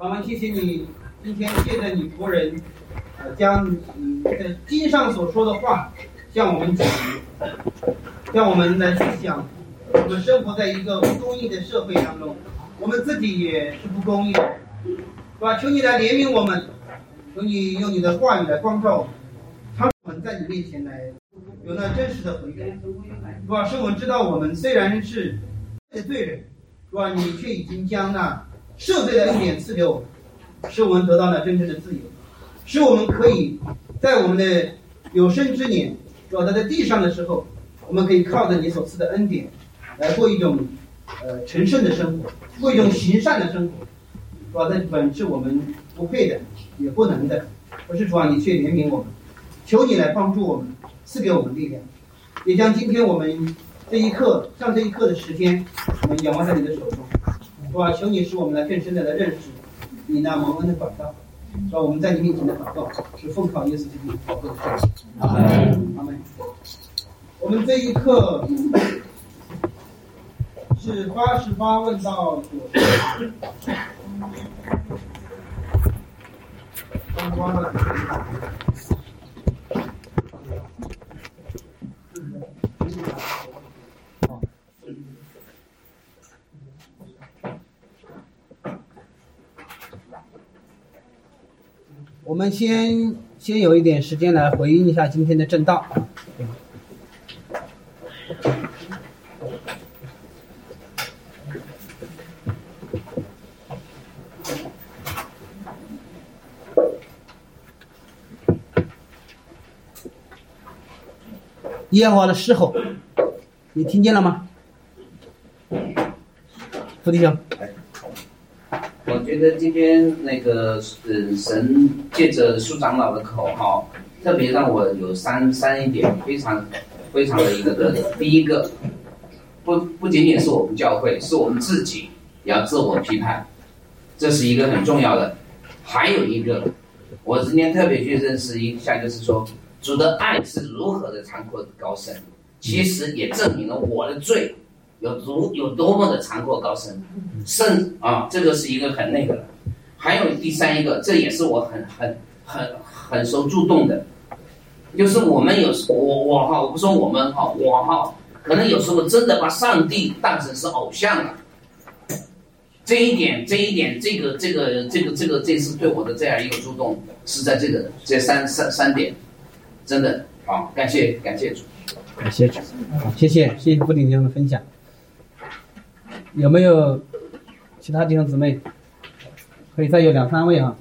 我们谢谢你，今天借着你仆人，呃，将你在经上所说的话向我们讲，向我们来去想，我们生活在一个不公义的社会当中，我们自己也是不公义的，是吧？求你来怜悯我们，求你用你的话语来光照我们，他们在你面前来有那真实的悔改，是吧？使我们知道我们虽然是罪人，是吧？你却已经将那。赦罪的恩典赐给我们，使我们得到了真正的自由，使我们可以在我们的有生之年，是吧？在地上的时候，我们可以靠着你所赐的恩典，来过一种呃成圣的生活，过一种行善的生活，是吧？这本是我们不配的，也不能的，可是主啊，你却怜悯我们，求你来帮助我们，赐给我们力量，也将今天我们这一刻上这一刻的时间，我们仰望在你的手中。是吧？求你使我们来更深的来认识你那蒙恩的管道，是吧？我们在你面前的祷告是奉靠耶稣基督宝贵的圣名。阿门。阿门。我们这一刻是八十八问到九十。关了。我们先先有一点时间来回应一下今天的正道。耶和华的狮吼，你听见了吗？傅弟兄。觉得今天那个呃，神借着苏长老的口哈，特别让我有三三一点非常非常的一个的。第一个，不不仅仅是我们教会，是我们自己要自我批判，这是一个很重要的。还有一个，我今天特别去认识一下，就是说主的爱是如何的残酷高深，其实也证明了我的罪。有如有多么的残酷高深，甚啊，这个是一个很那个的。还有第三一个，这也是我很很很很受触动的，就是我们有时我我哈，我不说我们哈，我哈，可能有时候真的把上帝当成是偶像了。这一点，这一点，这个这个这个这个这次对我的这样一个触动，是在这个这三三三点，真的好，感谢感谢主，感谢主，好，谢谢谢谢布丁兄的分享。有没有其他弟兄姊妹？可以再有两三位啊。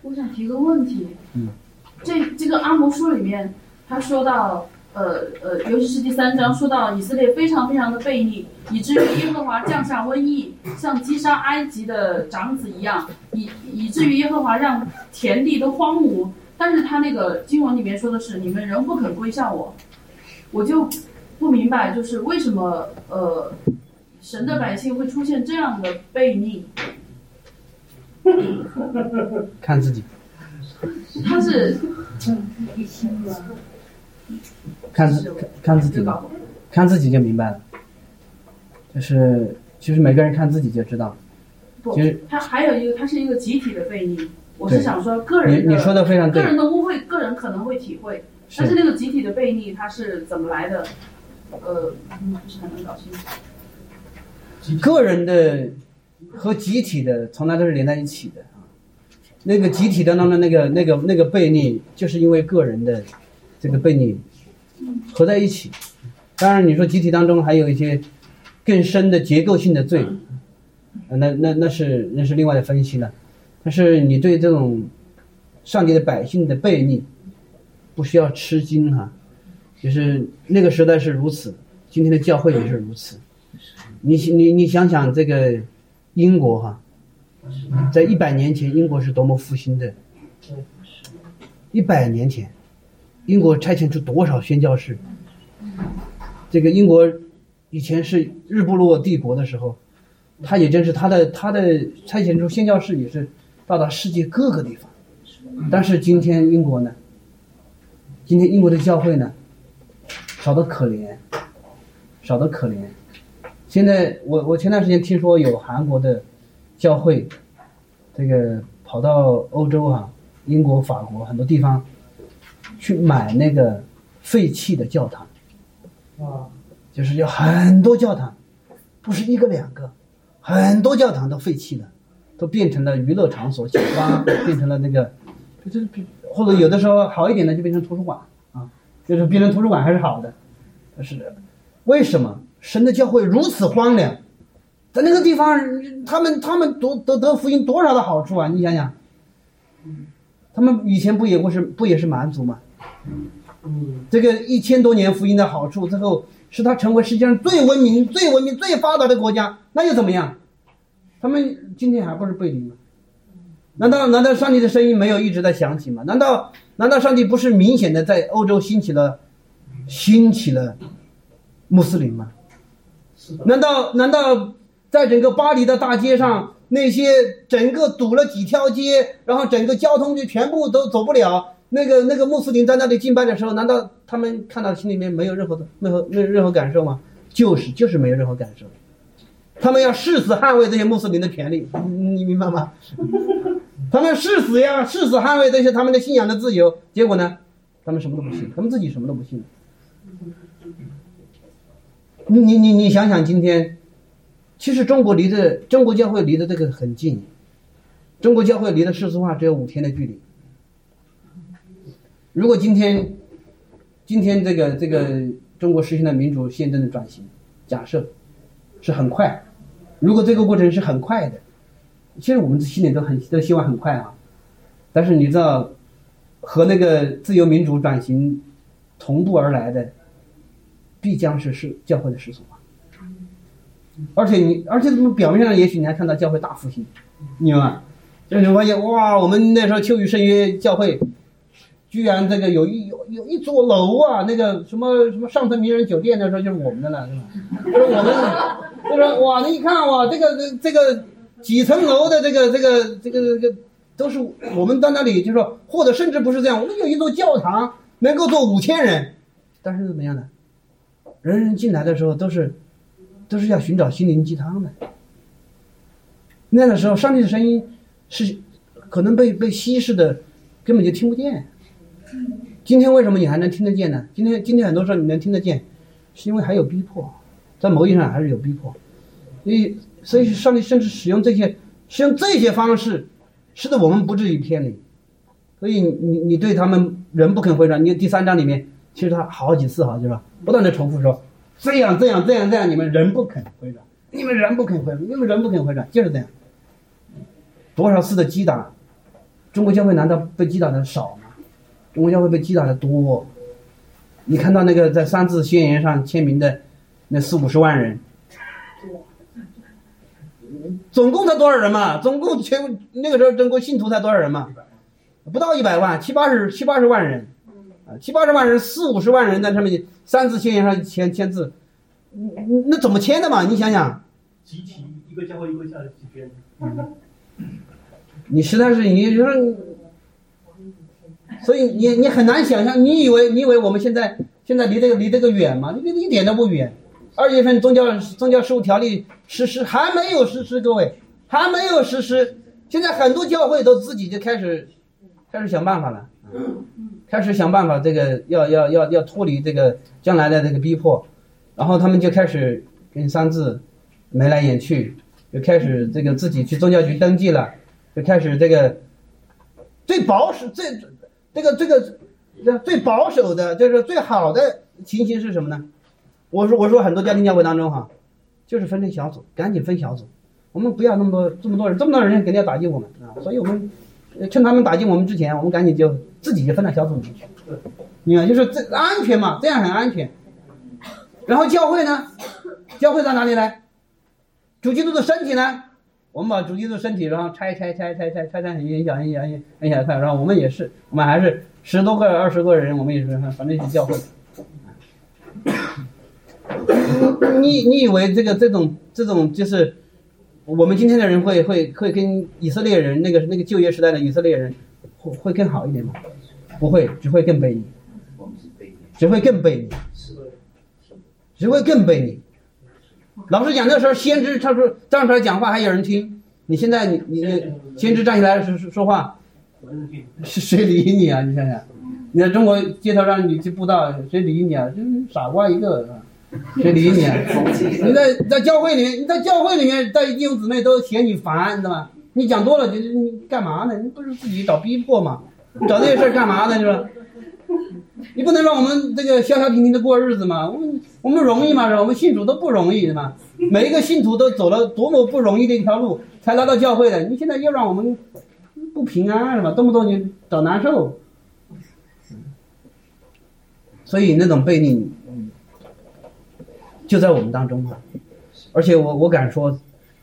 我想提个问题。嗯。这这个阿摩书里面，他说到，呃呃，尤其是第三章，说到以色列非常非常的悖逆，以至于耶和华降下瘟疫，像击杀埃及的长子一样，以以至于耶和华让田地都荒芜。但是他那个经文里面说的是，你们仍不肯归向我，我就。不明白，就是为什么呃，神的百姓会出现这样的悖逆？看自己。他是。看自看自己，看自己就明白了。就是，其实每个人看自己就知道。不，他还有一个，他是一个集体的悖逆。我是想说，个人的，你说的非常对。个人的污秽，个人可能会体会，但是那个集体的悖逆，它是怎么来的？呃，不是很能搞清。个人的和集体的从来都是连在一起的啊。那个集体当中的那个、那个、那个悖逆，就是因为个人的这个悖逆合在一起。当然，你说集体当中还有一些更深的结构性的罪，那那那是那是另外的分析了。但是你对这种上帝的百姓的悖逆，不需要吃惊哈。就是那个时代是如此，今天的教会也是如此。你你你想想这个英国哈，在一百年前英国是多么复兴的。一百年前，英国拆迁出多少宣教士？这个英国以前是日不落帝国的时候，他也真是他的他的拆迁出宣教士也是到达世界各个地方。但是今天英国呢？今天英国的教会呢？少得可怜，少得可怜，现在我我前段时间听说有韩国的教会，这个跑到欧洲啊，英国、法国很多地方去买那个废弃的教堂，啊，就是有很多教堂，不是一个两个，很多教堂都废弃了，都变成了娱乐场所、酒吧，变成了那个，就是或者有的时候好一点的就变成图书馆。啊，就是变成图书馆还是好的，但是为什么神的教会如此荒凉？在那个地方，他们他们得得得福音多少的好处啊？你想想，他们以前不也不是不也是蛮族吗？这个一千多年福音的好处，最后使他成为世界上最文明、最文明、最发达的国家，那又怎么样？他们今天还不是背离吗？难道难道上帝的声音没有一直在响起吗？难道难道上帝不是明显的在欧洲兴起了兴起了穆斯林吗？难道难道在整个巴黎的大街上，那些整个堵了几条街，然后整个交通就全部都走不了？那个那个穆斯林在那里敬拜的时候，难道他们看到心里面没有任何的没有没有任何感受吗？就是就是没有任何感受，他们要誓死捍卫这些穆斯林的权利，你你明白吗？他们誓死呀，誓死捍卫这些他们的信仰的自由，结果呢，他们什么都不信，他们自己什么都不信。你你你你想想，今天其实中国离的中国教会离的这个很近，中国教会离的世俗化只有五天的距离。如果今天今天这个这个中国实行了民主宪政的转型，假设是很快，如果这个过程是很快的，其实我们心里都很都希望很快啊。但是你知道，和那个自由民主转型同步而来的，必将是是教会的世俗化。而且你，而且表面上也许你还看到教会大复兴，你明白？就是发现哇，我们那时候秋雨圣约教会，居然这个有一有有一座楼啊，那个什么什么上层名人酒店，那时候就是我们的了，是吧？就是我们，就是哇，你一看哇，这个这个几层楼的这个这个这个这个都是我们到那里，就是说，或者甚至不是这样，我们有一座教堂能够坐五千人，但是怎么样呢？人人进来的时候都是都是要寻找心灵鸡汤的。那样的时候，上帝的声音是可能被被稀释的，根本就听不见。今天为什么你还能听得见呢？今天今天很多时候你能听得见，是因为还有逼迫，在某意义上还是有逼迫。所以所以上帝甚至使用这些使用这些方式，使得我们不至于偏离。所以你你对他们人不肯回转，你第三章里面其实他好几次哈，就是，不断的重复说这样这样这样这样，你们人不肯回转，你们人不肯回转，你们人不肯回转，就是这样。多少次的击打，中国教会难道被击打的少吗？中国教会被击打的多。你看到那个在三字宣言上签名的那四五十万人，总共才多少人嘛？总共全那个时候中国信徒才多少人嘛？不到一百万，七八十七八十万人，啊，七八十万人，四五十万人在上面三字宣言上签签字，那怎么签的嘛？你想想，集体一个教会一个下来几天，你实在是你就是，所以你你很难想象，你以为你以为我们现在现在离这个离这个远吗？离一点都不远。二月份宗教宗教事务条例实施还没有实施，各位还没有实施。现在很多教会都自己就开始开始想办法了，开始想办法，这个要要要要脱离这个将来的这个逼迫，然后他们就开始跟三字眉来眼去，就开始这个自己去宗教局登记了。就开始这个最保守、最这个这个最保守的，就是最好的情形是什么呢？我说我说很多家庭教会当中哈，就是分成小组，赶紧分小组，我们不要那么多这么多人，这么多人肯定要打击我们啊，所以我们趁他们打击我们之前，我们赶紧就自己就分到小组里面去，你看就是这安全嘛，这样很安全。然后教会呢，教会在哪里呢？主基督的身体呢？我们把主基督身体，然后拆拆拆拆拆拆拆很很小很小很小很小一块，然后我们也是，我们还是十多个二十个人，我们也是反正是教会。你你以为这个这种这种就是我们今天的人会会会跟以色列人那个那个旧约时代的以色列人会会更好一点吗？不会，只会更卑劣，我们是被只会更卑劣，是只会更卑劣。老实讲，那时候先知他说站出来讲话还有人听，你现在你你先知站起来说说话，是谁理你啊？你想想，你在中国街头上你去布道，谁理你啊？就是傻瓜一个，谁理你啊？你在在教会里面，你在教会里面，在弟兄姊妹都嫌你烦，你知道吗？你讲多了，就是你干嘛呢？你不是自己找逼迫吗？你找这些事儿干嘛呢？是吧？你不能让我们这个消消停停的过日子吗？我们我们容易吗？是吧？我们信主都不容易，是吧？每一个信徒都走了多么不容易的一条路，才来到教会的。你现在又让我们不平安，是吧？动不动就找难受。所以那种悖逆，就在我们当中啊。而且我我敢说，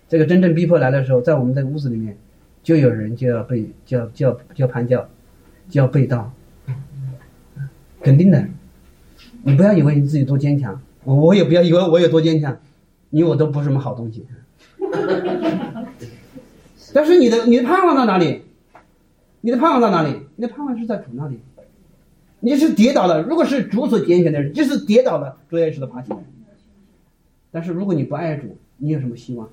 这个真正逼迫来的时候，在我们这个屋子里面，就有人就要被就要就要就要叛教，就要被盗。肯定的，你不要以为你自己多坚强，我也不要以为我有多坚强，你我都不是什么好东西。但是你的你的盼望到哪里？你的盼望到哪里？你的盼望是在主那里。你是跌倒了，如果是主所拣选的人，就是跌倒了，主也是的爬起来。但是如果你不爱主，你有什么希望？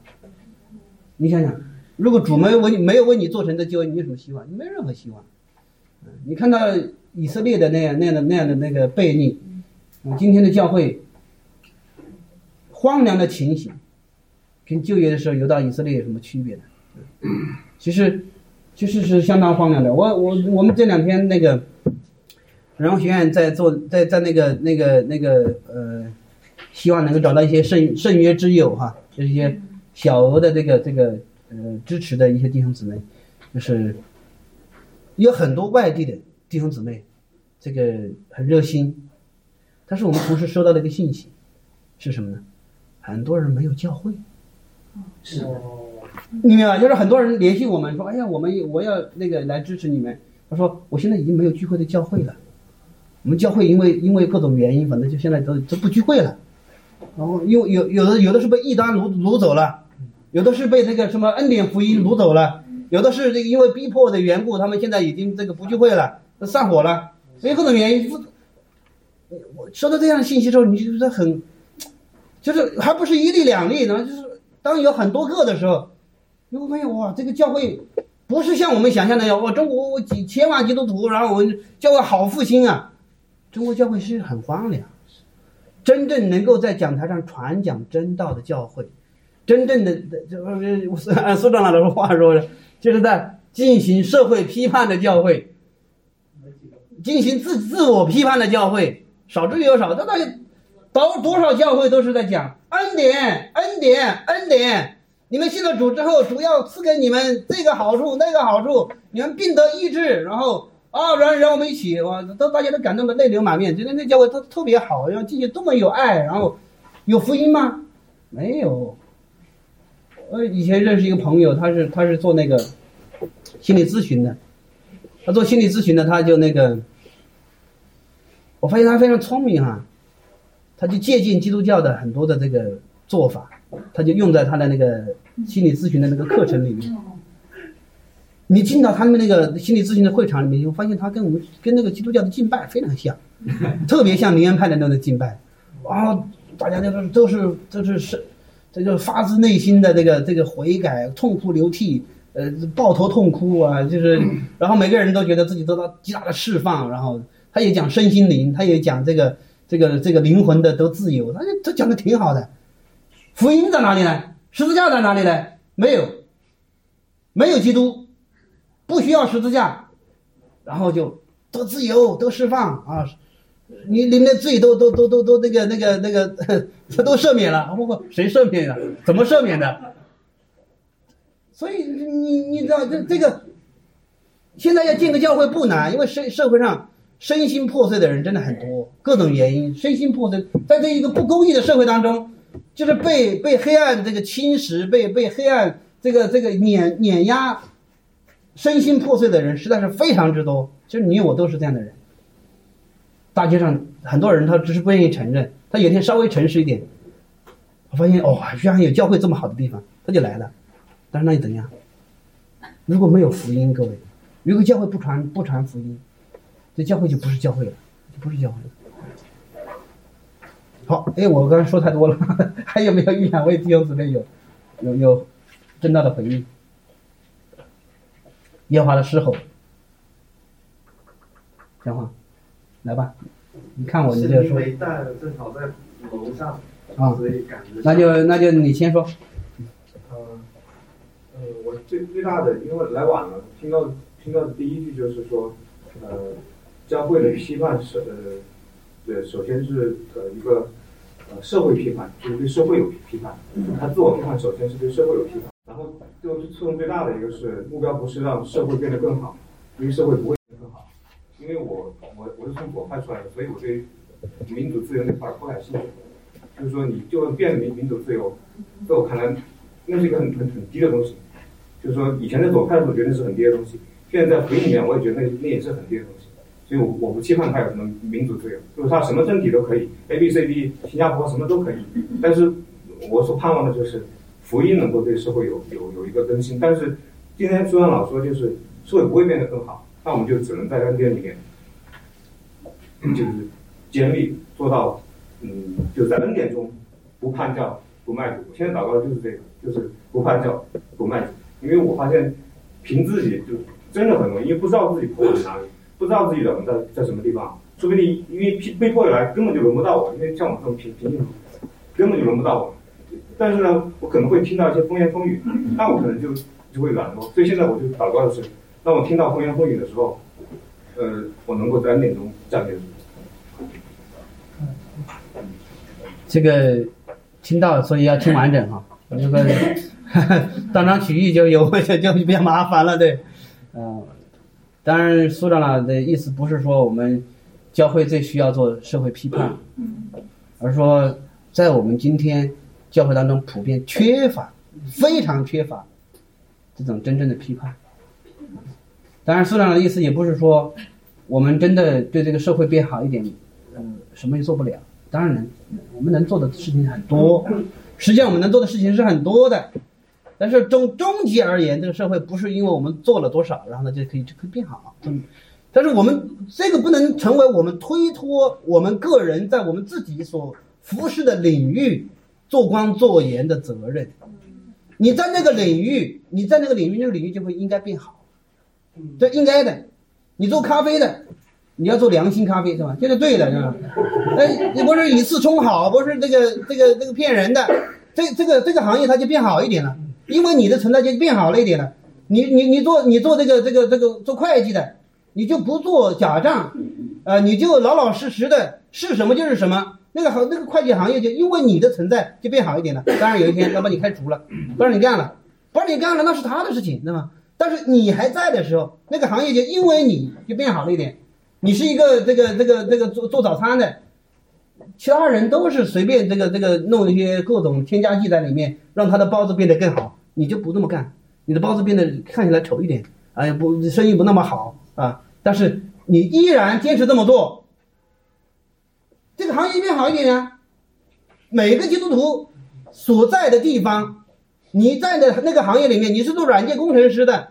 你想想，如果主没有为你没有为你做成的救恩，你有什么希望？你没有任何希望。你看到。以色列的那样那样的那样的那个悖逆，啊，今天的教会荒凉的情形，跟就业的时候游到以色列有什么区别呢？其实，其实是相当荒凉的。我我我们这两天那个人文学院在做在在那个那个那个呃，希望能够找到一些圣圣约之友哈，就是一些小额的这个这个呃支持的一些弟兄姊妹，就是有很多外地的。弟兄姊妹，这个很热心，但是我们同时收到了一个信息，是什么呢？很多人没有教会，是，你明白就是很多人联系我们说：“哎呀，我们我要那个来支持你们。”他说：“我现在已经没有聚会的教会了，我们教会因为因为各种原因，反正就现在都都不聚会了。然后有有有的有的是被异端掳掳走了，有的是被那个什么恩典福音掳走了，有的是这个因为逼迫的缘故，他们现在已经这个不聚会了。”散伙了，所以各种原因，我收到这样的信息之后，你就觉得很，就是还不是一例两例呢，就是当有很多个的时候，你会发现哇，这个教会不是像我们想象的，哇，中国我几千万基督徒，然后我们教会好复兴啊，中国教会是很荒凉，真正能够在讲台上传讲真道的教会，真正的就是按苏长老的话说，就是在进行社会批判的教会。进行自自我批判的教会少之又少，这大家多多少教会都是在讲恩典，恩典，恩典。你们信了主之后，主要赐给你们这个好处那个好处，你们病得医治，然后啊，然让我们一起哇，都大家都感动的泪流满面，觉得那教会都特别好，然后进去多么有爱，然后有福音吗？没有。我以前认识一个朋友，他是他是做那个心理咨询的，他做心理咨询的，他就那个。我发现他非常聪明哈，他就借鉴基督教的很多的这个做法，他就用在他的那个心理咨询的那个课程里面。你进到他们那个心理咨询的会场里面，你会发现他跟我们跟那个基督教的敬拜非常像，特别像灵恩派的那种敬拜，啊，大家那个都是都是是，这就发自内心的这个这个悔改，痛哭流涕，呃，抱头痛哭啊，就是，然后每个人都觉得自己得到极大的释放，然后。他也讲身心灵，他也讲这个这个这个灵魂的得自由，他他讲的挺好的。福音在哪里呢？十字架在哪里呢？没有，没有基督，不需要十字架，然后就得自由得释放啊！你你的罪都都都都都那个那个那个他 都赦免了，不谁赦免的？怎么赦免的？所以你你知道这这个现在要建个教会不难，因为社社会上。身心破碎的人真的很多，各种原因，身心破碎，在这一个不公义的社会当中，就是被被黑暗这个侵蚀，被被黑暗这个这个碾碾压，身心破碎的人实在是非常之多。其实你我都是这样的人。大街上很多人他只是不愿意承认，他有一天稍微诚实一点，我发现哦，居然有教会这么好的地方，他就来了。但是那又怎样？如果没有福音，各位，如果教会不传不传福音。这教会就不是教会了，就不是教会了。好，哎，我刚才说太多了，还有没有一两位弟兄姊妹有有有真道的回应？耶和华的狮吼，讲话，来吧，你看我，你就说没带，正好在楼上，啊，所以。那就那就你先说，呃，呃，我最最大的，因为来晚了，听到听到的第一句就是说，呃，教会的批判是呃，对，首先是呃一个呃社会批判，就是对社会有批判，他自我批判首先是对社会有批判，然后对我触动最大的一个是目标不是让社会变得更好，因为社会不会变得更好，因为我我我是从左派出来的，所以我对民主自由那块儿不感兴趣，就是说你就变民民主自由，在我看来。那是一个很很很低的东西，就是说以前在左派的时候觉得是很低的东西，现在在回忆里面我也觉得那那也是很低的东西，所以我我不期盼它有什么民主自由，就是它什么政体都可以，A B C D 新加坡什么都可以，但是我所盼望的就是福音能够对社会有有有一个更新，但是今天苏阳老说就是社会不会变得更好，那我们就只能在恩典里面，就是坚立做到，嗯，就在恩典中不叛教不卖主，现在祷告的就是这个。就是不叛教，不卖主，因为我发现凭自己就真的很容易，因为不知道自己破在哪里，不知道自己人在在什么地方，说不定因为被迫来根本就轮不到我，因为像我这种平平静，根本就轮不到我。但是呢，我可能会听到一些风言风语，那我可能就就会软弱。所以现在我就祷告的是，当我听到风言风语的时候，呃，我能够在点中站立住。这个听到，所以要听完整哈。那个断章取义就有就就比较麻烦了，对，嗯，当然苏长老的意思不是说我们教会最需要做社会批判，而是说在我们今天教会当中普遍缺乏，非常缺乏这种真正的批判。当然，苏长的意思也不是说我们真的对这个社会变好一点，嗯，什么也做不了。当然能，我们能做的事情很多。实际上，我们能做的事情是很多的，但是终终极而言，这个社会不是因为我们做了多少，然后呢就可以就可以变好。嗯，但是我们这个不能成为我们推脱我们个人在我们自己所服侍的领域做光做盐的责任。你在那个领域，你在那个领域，那个领域就会应该变好，这应该的。你做咖啡的，你要做良心咖啡是吧？这是对的，是吧？哎，你不是以次充好，不是这个这个这个骗人的。这这个这个行业它就变好一点了，因为你的存在就变好了一点了。你你你做你做这个这个这个做会计的，你就不做假账，呃，你就老老实实的是什么就是什么。那个行那个会计行业就因为你的存在就变好一点了。当然有一天要把你开除了，不让你干了，不让你干了那是他的事情，对吗？但是你还在的时候，那个行业就因为你就变好了一点。你是一个这个这个这个做做早餐的。其他人都是随便这个这个弄一些各种添加剂在里面，让他的包子变得更好。你就不这么干，你的包子变得看起来丑一点，哎呀不，生意不那么好啊。但是你依然坚持这么做，这个行业变好一点呀。每个基督徒所在的地方，你在的那个行业里面，你是做软件工程师的，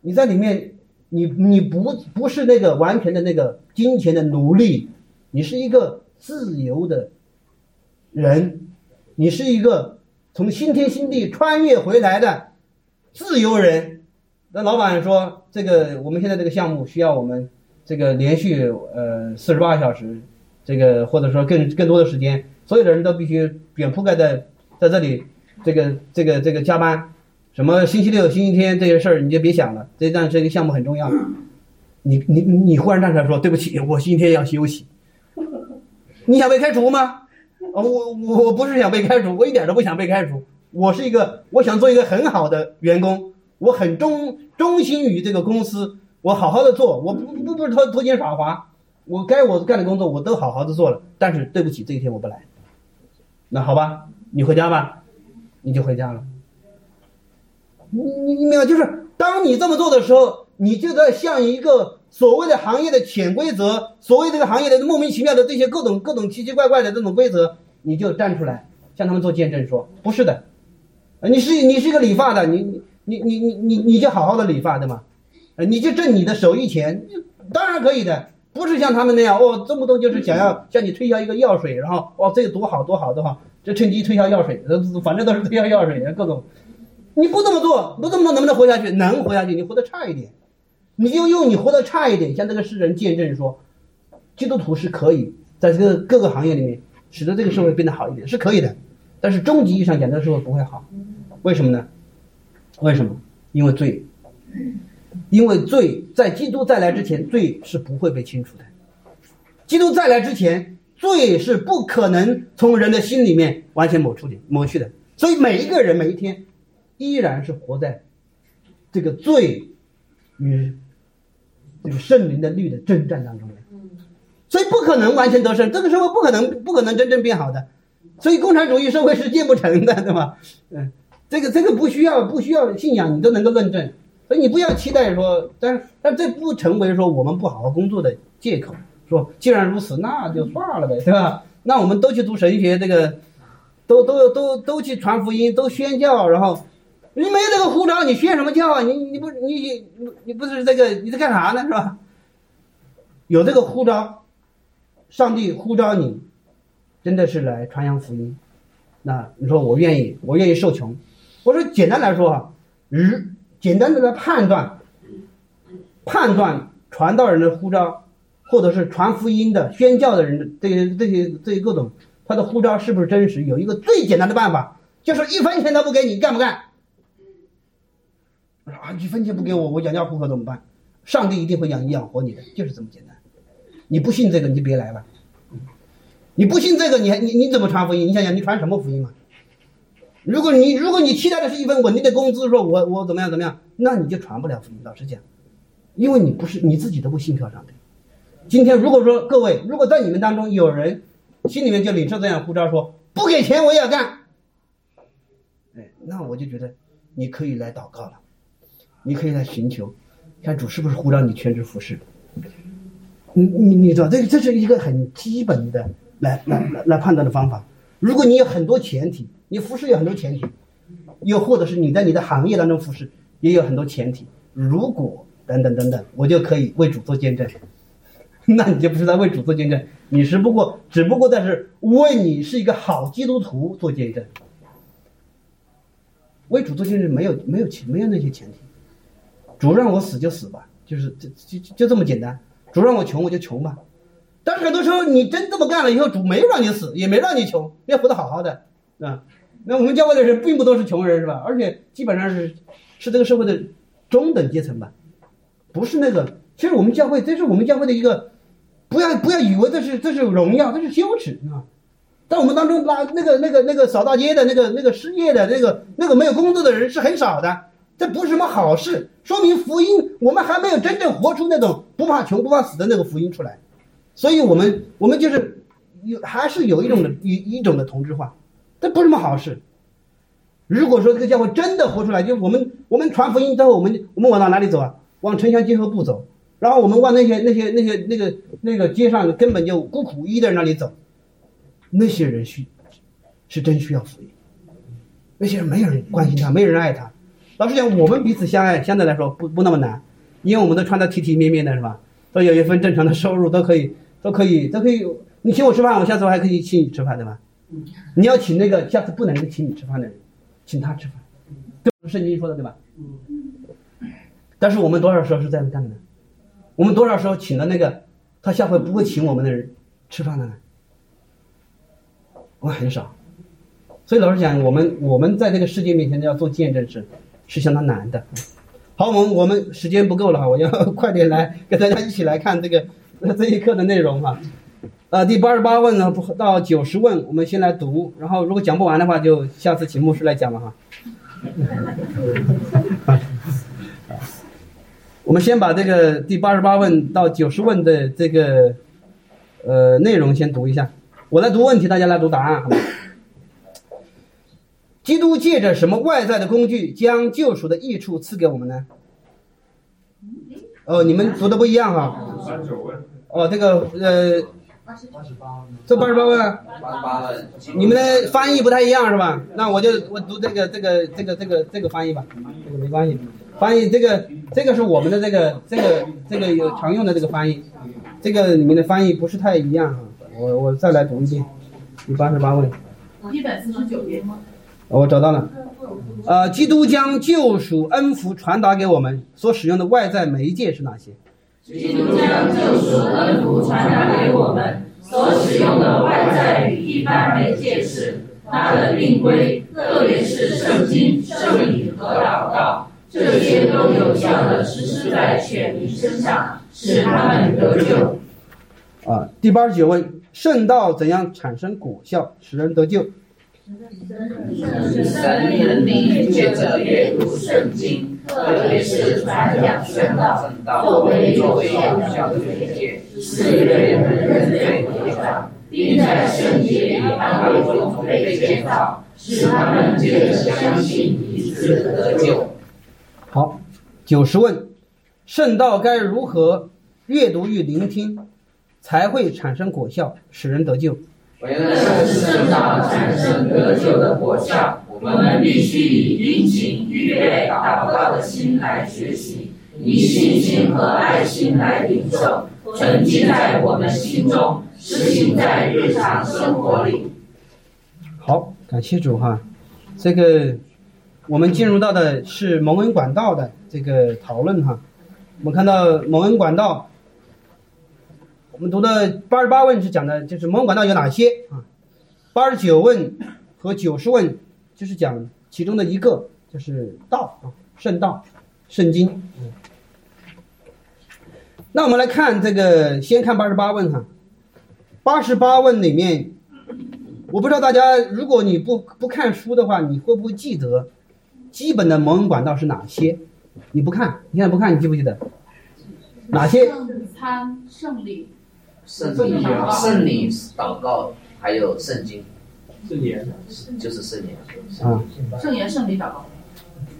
你在里面，你你不不是那个完全的那个金钱的奴隶，你是一个。自由的人，你是一个从新天新地穿越回来的自由人。那老板说：“这个我们现在这个项目需要我们这个连续呃四十八小时，这个或者说更更多的时间，所有的人都必须卷铺盖在在这里，这个这个这个加班，什么星期六、星期天这些事儿你就别想了。这但这个项目很重要。你你你忽然站出来说：对不起，我星期天要休息。”你想被开除吗？我我我不是想被开除，我一点都不想被开除。我是一个，我想做一个很好的员工，我很忠忠心于这个公司，我好好的做，我不不不是偷偷奸耍滑，我该我干的工作我都好好的做了。但是对不起，这一天我不来。那好吧，你回家吧，你就回家了。你你你明白？就是当你这么做的时候，你就在像一个。所谓的行业的潜规则，所谓这个行业的莫名其妙的这些各种各种奇奇怪怪的这种规则，你就站出来向他们做见证，说不是的，你是你是一个理发的，你你你你你你就好好的理发，对吗？你就挣你的手艺钱，当然可以的。不是像他们那样哦，动不动就是想要向你推销一个药水，然后哦这个多好多好多好，这趁机推销药水，呃反正都是推销药水，各种。你不这么做，不这么做能不能活下去？能活下去，你活得差一点，你就用你活得差一点，向这个世人见证说，基督徒是可以在这个各个行业里面使得这个社会变得好一点，是可以的。但是终极意义上讲，这个社会不会好，为什么呢？为什么？因为罪，因为罪在基督再来之前，罪是不会被清除的。基督再来之前，罪是不可能从人的心里面完全抹除的、抹去的。所以每一个人每一天，依然是活在这个罪与这个圣灵的律的征战当中的。所以不可能完全得胜，这个社会不可能不可能真正变好的。所以共产主义社会是建不成的，对吧？嗯，这个这个不需要不需要信仰，你都能够论证。所以你不要期待说，但是但这不成为说我们不好好工作的借口。说既然如此，那就算了呗，对吧？那我们都去读神学，这个都都都都去传福音，都宣教，然后你没有这个护照，你宣什么教啊？你你不你你你不是这个你在干啥呢？是吧？有这个护照，上帝呼召你。真的是来传扬福音，那你说我愿意，我愿意受穷。我说简单来说哈，日简单的来判断，判断传道人的呼召，或者是传福音的宣教的人这些这些这些各种他的呼召是不是真实？有一个最简单的办法，就是一分钱都不给你，干不干？啊，一分钱不给我，我养家糊口怎么办？上帝一定会养养活你的，就是这么简单。你不信这个，你就别来了。你不信这个，你还你你怎么传福音？你想想，你传什么福音嘛？如果你如果你期待的是一份稳定的工资，说我我怎么样怎么样，那你就传不了福音。老实讲，因为你不是你自己都不信靠上帝。今天如果说各位，如果在你们当中有人心里面就领受这样呼召，说不给钱我也要干，哎，那我就觉得你可以来祷告了，你可以来寻求，看主是不是呼召你全职服侍。你你你知道，这这是一个很基本的。来来来来判断的方法，如果你有很多前提，你服侍有很多前提，又或者是你在你的行业当中服侍也有很多前提，如果等等等等，我就可以为主做见证，那你就不是在为主做见证，你是不过只不过在是为你是一个好基督徒做见证，为主做见证没有没有前没有那些前提，主让我死就死吧，就是就就就这么简单，主让我穷我就穷吧。但是很多时候，你真这么干了以后，主没有让你死，也没让你穷，你要活得好好的，啊。那我们教会的人并不都是穷人，是吧？而且基本上是，是这个社会的中等阶层吧，不是那个。其实我们教会，这是我们教会的一个，不要不要以为这是这是荣耀，这是羞耻啊。在我们当中，拉那个那个那个扫大街的那个那个失业的那个那个没有工作的人是很少的，这不是什么好事，说明福音我们还没有真正活出那种不怕穷不怕死的那个福音出来。所以，我们我们就是有还是有一种的一一种的同质化，这不是什么好事。如果说这个家伙真的活出来，就我们我们传福音之后，我们我们往到哪里走啊？往城乡结合部走，然后我们往那些那些那些那个那个街上根本就孤苦一的人那里走，那些人需是真需要福音，那些人没有人关心他，没有人爱他。老实讲，我们彼此相爱，相对来说不不那么难，因为我们都穿的体体面面的，是吧？都有一份正常的收入，都可以。都可以，都可以。你请我吃饭，我下次我还可以请你吃饭，对吧？你要请那个下次不能请你吃饭的人，请他吃饭，这不是圣经说的，对吧？但是我们多少时候是这样干的？我们多少时候请了那个他下回不会请我们的人吃饭的呢？我们很少。所以老实讲，我们我们在这个世界面前要做见证是是相当难的。好，我们我们时间不够了哈，我要 快点来跟大家一起来看这个。这一课的内容哈，呃，第八十八问呢到九十问，我们先来读，然后如果讲不完的话，就下次请牧师来讲了哈。我们先把这个第八十八问到九十问的这个呃内容先读一下，我来读问题，大家来读答案，好吗？基督借着什么外在的工具将救赎的益处赐给我们呢？哦，你们读的不一样哈。三九问。哦，这个呃，八十八这八十八问。八十八问。你们的翻译不太一样是吧？那我就我读这个这个这个这个这个翻译吧，这个没关系。翻译这个这个是我们的这个这个这个有常用的这个翻译。这个你们的翻译不是太一样哈，我我再来读一遍，第八十八位，一百四十九页。我找到了，呃，基督将救赎恩福传达给我们所使用的外在媒介是哪些？基督将救赎恩福传达给我们所使用的外在与一般媒介是他的定规，特别是圣经、圣礼和祷告，这些都有效地实施在选民身上，使他们得救。啊，第八十九问，圣道怎样产生果效，使人得救？神人民借着阅读圣经，特别是传讲圣道，作为作为有效的媒介，使人认罪悔改，并在圣洁与安慰中被建造，使他们借着相信以致得救。好，九十问，圣道该如何阅读与聆听，才会产生果效，使人得救？为了圣道产生得救的果效，我们必须以殷勤预备祷告的心来学习，以信心和爱心来领受，沉浸在我们心中，实行在日常生活里。好，感谢主哈。这个我们进入到的是蒙恩管道的这个讨论哈。我们看到蒙恩管道，我们读的八十八问是讲的就是蒙恩管道有哪些啊？八十九问和九十问就是讲其中的一个，就是道啊，圣道，圣经。嗯那我们来看这个，先看八十八问哈。八十八问里面，我不知道大家，如果你不不看书的话，你会不会记得基本的蒙恩管道是哪些？你不看，你现在不看，你记不记得？哪些？圣餐、圣礼、圣礼、圣礼、祷告，还有圣经，圣言就是圣言。啊，圣言、圣礼、祷告。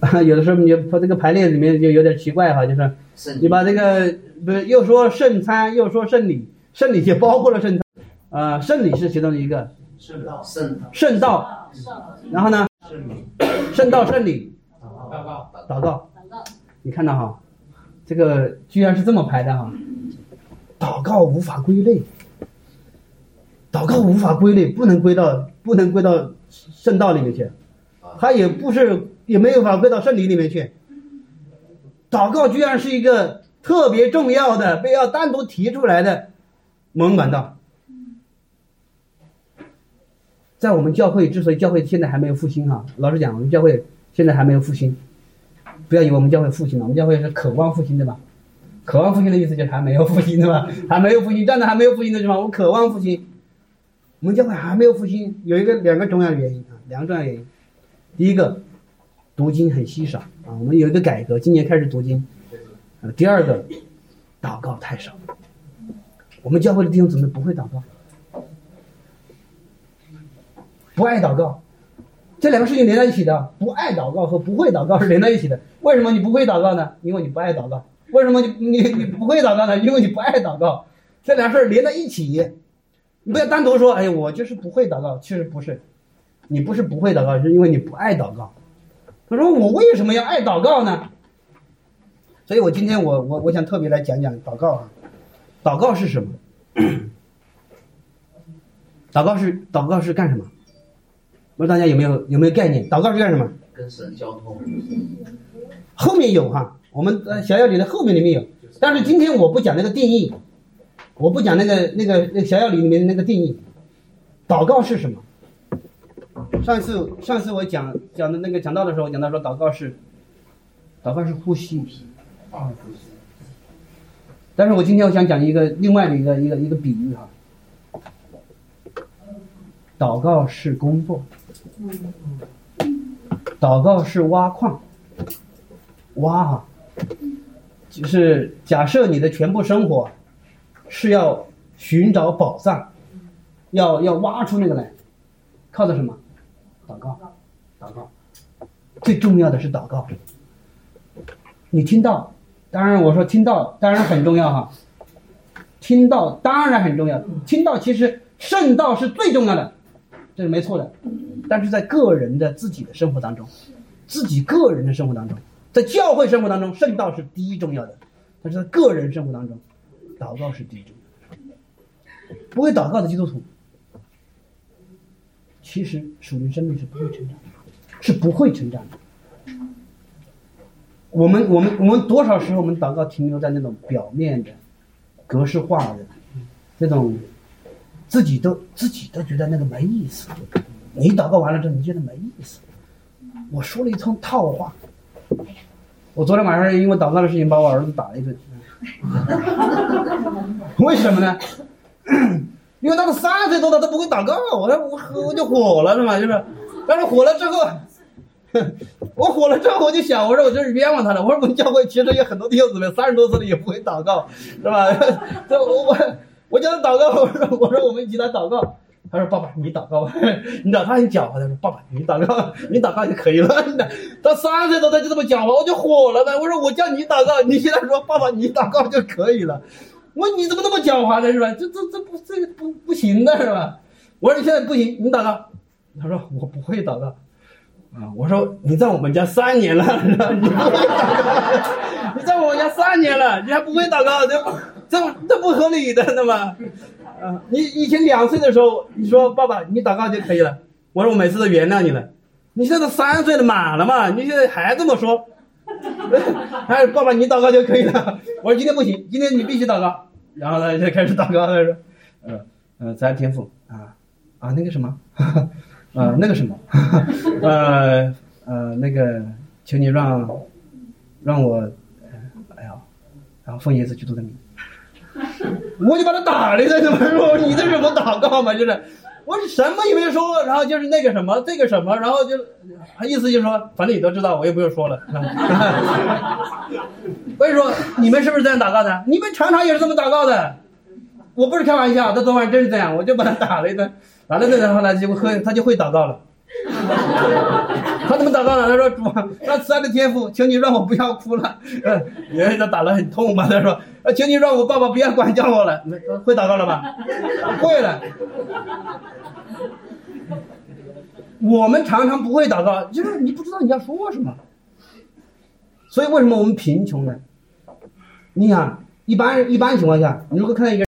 有的时候你它这个排列里面就有点奇怪哈，就是你把这个不是又说圣餐，又说圣礼，圣礼就包括了圣餐，啊，圣礼是其中的一个，圣道。圣圣道，然后呢，圣礼圣道、圣礼、祷告。祷告，你看到哈，这个居然是这么排的哈，祷告无法归类，祷告无法归类，不能归到不能归到圣道里面去，它也不是也没有法归到圣礼里面去。祷告居然是一个特别重要的被要单独提出来的蒙恩管道。在我们教会，之所以教会现在还没有复兴哈，老实讲，我们教会现在还没有复兴。不要以为我们教会复兴了，我们教会是渴望复兴对吧？渴望复兴的意思就是还没有复兴对吧？还没有复兴，站在还没有复兴的地方，我渴望复兴。我们教会还没有复兴，有一个两个重要的原因啊，两个重要原因。第一个，读经很稀少啊，我们有一个改革，今年开始读经。呃，第二个，祷告太少。我们教会的弟兄姊妹不会祷告，不爱祷告，这两个事情连在一起的。不爱祷告和不会祷告是连在一起的。为什么你不会祷告呢？因为你不爱祷告。为什么你你你不会祷告呢？因为你不爱祷告。这俩事儿连在一起，你不要单独说，哎，我就是不会祷告。其实不是，你不是不会祷告，是因为你不爱祷告。他说我为什么要爱祷告呢？所以我今天我我我想特别来讲讲祷告啊，祷告是什么？祷告是祷告是干什么？不知道大家有没有有没有概念？祷告是干什么？跟神交通。后面有哈，我们呃小要理的后面里面有，但是今天我不讲那个定义，我不讲那个那个那个小要理里面的那个定义。祷告是什么？上次上次我讲讲的那个讲到的时候，讲到说祷告是，祷告是呼吸，但是我今天我想讲一个另外的一个一个一个比喻哈，祷告是工作，祷告是挖矿，挖哈、就是假设你的全部生活是要寻找宝藏，要要挖出那个来，靠的什么？祷告，祷告，最重要的是祷告。你听到，当然我说听到当然很重要哈，听到当然很重要，听到其实圣道是最重要的，这是没错的。但是在个人的自己的生活当中，自己个人的生活当中，在教会生活当中，圣道是第一重要的，但是在个人生活当中，祷告是第一重要的。不会祷告的基督徒，其实属灵生命是不会成长的，是不会成长的。我们我们我们多少时候我们祷告停留在那种表面的、格式化的这种，自己都自己都觉得那个没意思。你祷告完了之后，你觉得没意思。我说了一通套话。我昨天晚上因为祷告的事情把我儿子打了一顿。为什么呢？因为他都三岁多了，他不会祷告，我说我我就火了，是吗？就是，但是火了之后，我火了之后，我就想，我说我这是冤枉他了。我说我们教会其实有很多弟兄姊妹三十多岁了也不会祷告，是吧？这我我我叫他祷告，我说我说我们一起来祷告。他说：“爸爸，你祷告吧。你祷告很狡猾。他说：‘爸爸，你祷告，你祷告就可以了。’他三岁多他就这么狡猾，我就火了呗。我说：‘我叫你祷告，你现在说爸爸你祷告就可以了。’我说你怎么那么狡猾呢？是吧？这这这不这个不不行的是吧？我说你现在不行，你祷告。他说我不会祷告。啊，我说你在我们家三年了，是吧？你不会祷告，你在我们家三年了，你还不会祷告，这这这不合理的，对吧？啊，你以前两岁的时候，你说爸爸，你祷告就可以了。我说我每次都原谅你了。你现在三岁了，满了嘛？你现在还这么说？还是，爸爸，你祷告就可以了。我说今天不行，今天你必须祷告。然后呢，就开始祷告，他说，嗯嗯，咱天父啊啊，那个什么，呃，那个什么，呃呃，那个，求你让让我，哎呀，然后奉耶稣基督的名。我就把他打了一顿，怎么说？你这是不祷告嘛？就是，我什么也没说，然后就是那个什么，这个什么，然后就他，意思就是说，反正你都知道，我也不用说了。所以说，你们是不是这样祷告的？你们常常也是这么祷告的。我不是开玩笑，他昨晚真是这样，我就把他打了一顿，打了一顿，然后呢，就会他就会祷告了。他怎么祷告呢？他说：“主，让慈爱的天父，请你让我不要哭了。”嗯，因为他打得很痛嘛。他说：“啊，请你让我爸爸不要管教我了。”会祷告了吧？会了。我们常常不会祷告，就是你不知道你要说什么。所以为什么我们贫穷呢？你想，一般一般情况下，你如果看到一个，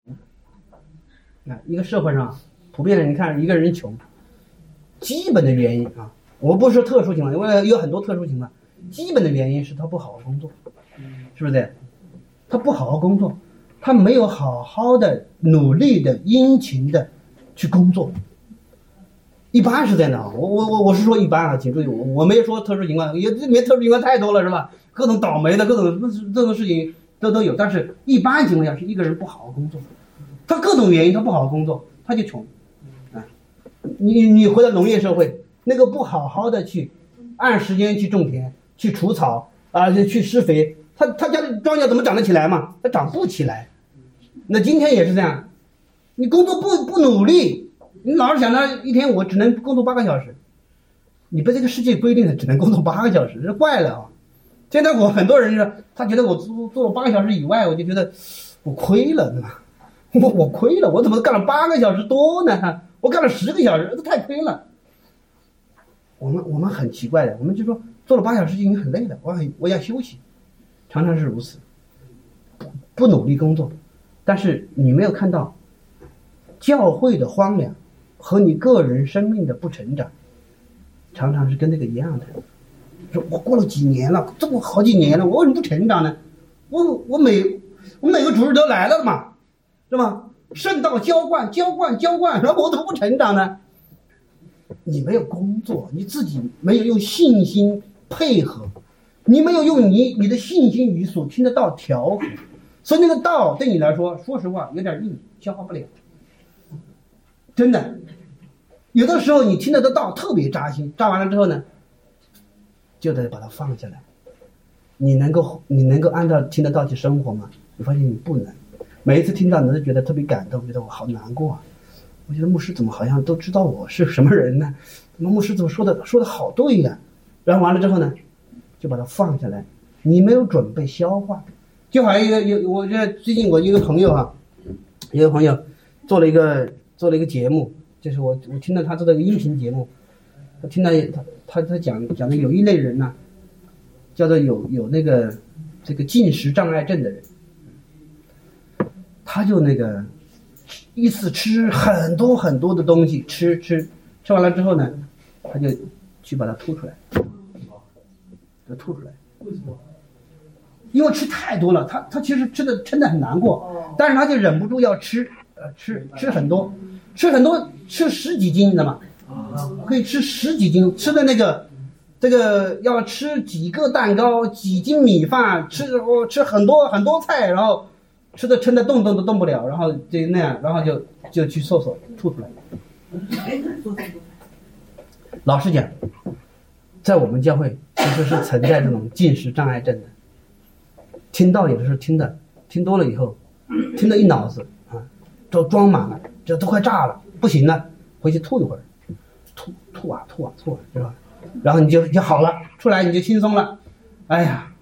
啊，一个社会上普遍的，你看一个人穷。基本的原因啊，我不是说特殊情况，因为有很多特殊情况。基本的原因是他不好好工作，是不是？他不好好工作，他没有好好的努力的殷勤的去工作。一般是这样的啊，我我我我是说一般啊，请注意，我我没说特殊情况，也这里面特殊情况太多了，是吧？各种倒霉的各种这种事情都都有，但是一般情况下是一个人不好好工作，他各种原因他不好好工作，他就穷。你你回到农业社会，那个不好好的去按时间去种田、去除草啊、去施肥，他他家的庄稼怎么长得起来嘛？他长不起来。那今天也是这样，你工作不不努力，你老是想着一天我只能工作八个小时，你被这个世界规定的只能工作八个小时，这怪了啊！现在我很多人说，他觉得我做做了八个小时以外，我就觉得我亏了，对吧？我我亏了，我怎么干了八个小时多呢？我干了十个小时，这太亏了。我们我们很奇怪的，我们就说做了八小时已经很累了，我很我要休息，常常是如此，不努力工作。但是你没有看到教会的荒凉和你个人生命的不成长，常常是跟那个一样的。说我过了几年了，这么好几年了，我为什么不成长呢？我我每我每个主日都来了嘛，是吧？圣道浇灌，浇灌，浇灌，然后我怎么不成长呢？你没有工作，你自己没有用信心配合，你没有用你你的信心与所听的道调和，所以那个道对你来说，说实话有点硬，消化不了。真的，有的时候你听的的道特别扎心，扎完了之后呢，就得把它放下来。你能够你能够按照听的道去生活吗？你发现你不能。每一次听到，你都觉得特别感动，觉得我好难过啊！我觉得牧师怎么好像都知道我是什么人呢？怎么牧师怎么说的说的好对呀？然后完了之后呢，就把它放下来。你没有准备消化，就好像一个有，我觉得最近我一个朋友哈，一个朋友做了一个做了一个节目，就是我我听到他做的一个音频节目，他听到他他他讲讲的有一类人呢，叫做有有那个这个进食障碍症的人。他就那个，一次吃很多很多的东西，吃吃吃完了之后呢，他就去把它吐出来，就吐出来。为什么？因为吃太多了，他他其实吃的撑的很难过，但是他就忍不住要吃，呃，吃吃很多，吃很多，吃十几斤，你知道吗？可以吃十几斤，吃的那个，这个要吃几个蛋糕，几斤米饭，吃我吃很多很多菜，然后吃的撑的动动都动不了，然后就那样，然后就就去厕所吐出来。老实讲，在我们教会其实是存在这种进食障碍症的。听到有的时候听的，听多了以后，听得一脑子啊，都装满了，这都快炸了，不行了，回去吐一会儿，吐吐啊吐啊吐啊，是吧？然后你就就好了，出来你就轻松了，哎呀，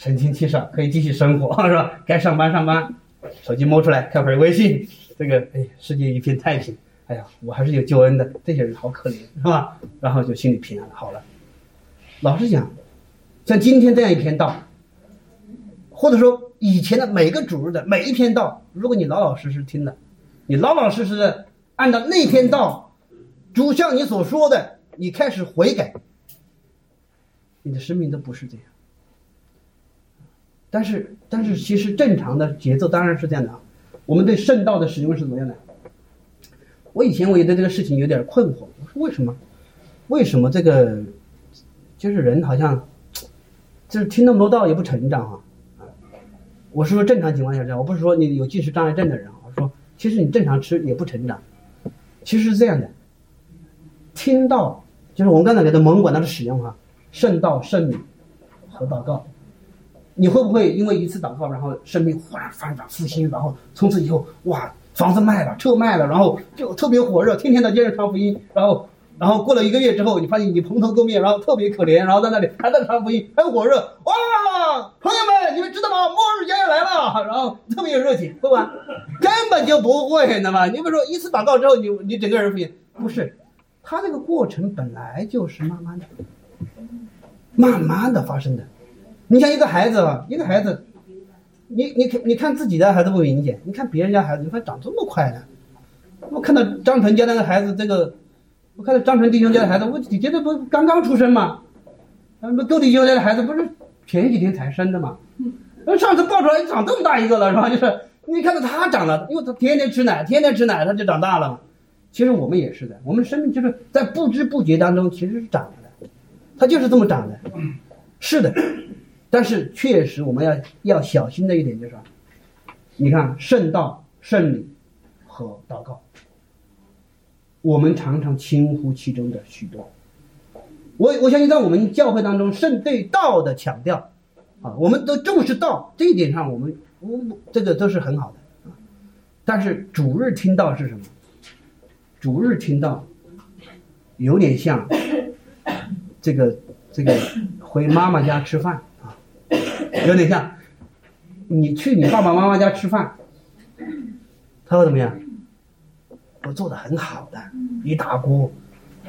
神清气爽，可以继续生活，是吧？该上班上班，手机摸出来看会儿微信，这个哎，世界一片太平，哎呀，我还是有救恩的，这些人好可怜，是吧？然后就心里平安，好了。老实讲，像今天这样一篇道。或者说以前的每个主日的每一篇道，如果你老老实实听的，你老老实实的按照那篇道，主像你所说的，你开始悔改，你的生命都不是这样。但是，但是其实正常的节奏当然是这样的啊。我们对圣道的使用是怎么样的？我以前我也对这个事情有点困惑，我说为什么？为什么这个就是人好像就是听那么多道也不成长啊？我是说正常情况下这样，我不是说你有进食障碍症的人我说，其实你正常吃也不成长。其实是这样的，听到就是我们刚才给的蒙管他的使用哈，圣道、圣礼和祷告，你会不会因为一次祷告，然后生命忽然翻转复兴，然后从此以后哇，房子卖了，车卖了，然后就特别火热，天天在街上传福音，然后。然后过了一个月之后，你发现你蓬头垢面，然后特别可怜，然后在那里还在传福音，很火热。哇，朋友们，你们知道吗？末日将要来了，然后特别有热情，会吧？根本就不会，那么？你比如说一次祷告之后，你你整个人不行，不是，他这个过程本来就是慢慢的、慢慢的发生的。你像一个孩子啊，一个孩子，你你看你看自己的孩子不明显，你看别人家孩子，你看长这么快呢。我看到张腾家那个孩子，这个。我看到张晨弟兄家的孩子，我你觉得不刚刚出生吗？那么窦弟兄家的孩子不是前几天才生的吗？那上次抱出来长这么大一个了，是吧？就是你看到他长了，因为他天天吃奶，天天吃奶，他就长大了嘛。其实我们也是的，我们生命就是在不知不觉当中其实是长的，他就是这么长的。是的，但是确实我们要要小心的一点就是，你看圣道、圣礼和祷告。我们常常轻忽其中的许多，我我相信在我们教会当中，圣对道的强调，啊，我们都重视道这一点上，我们我这个都是很好的，但是主日听到是什么？主日听到，有点像这个这个回妈妈家吃饭，有点像你去你爸爸妈妈家吃饭，他会怎么样？都做的很好的，一大锅，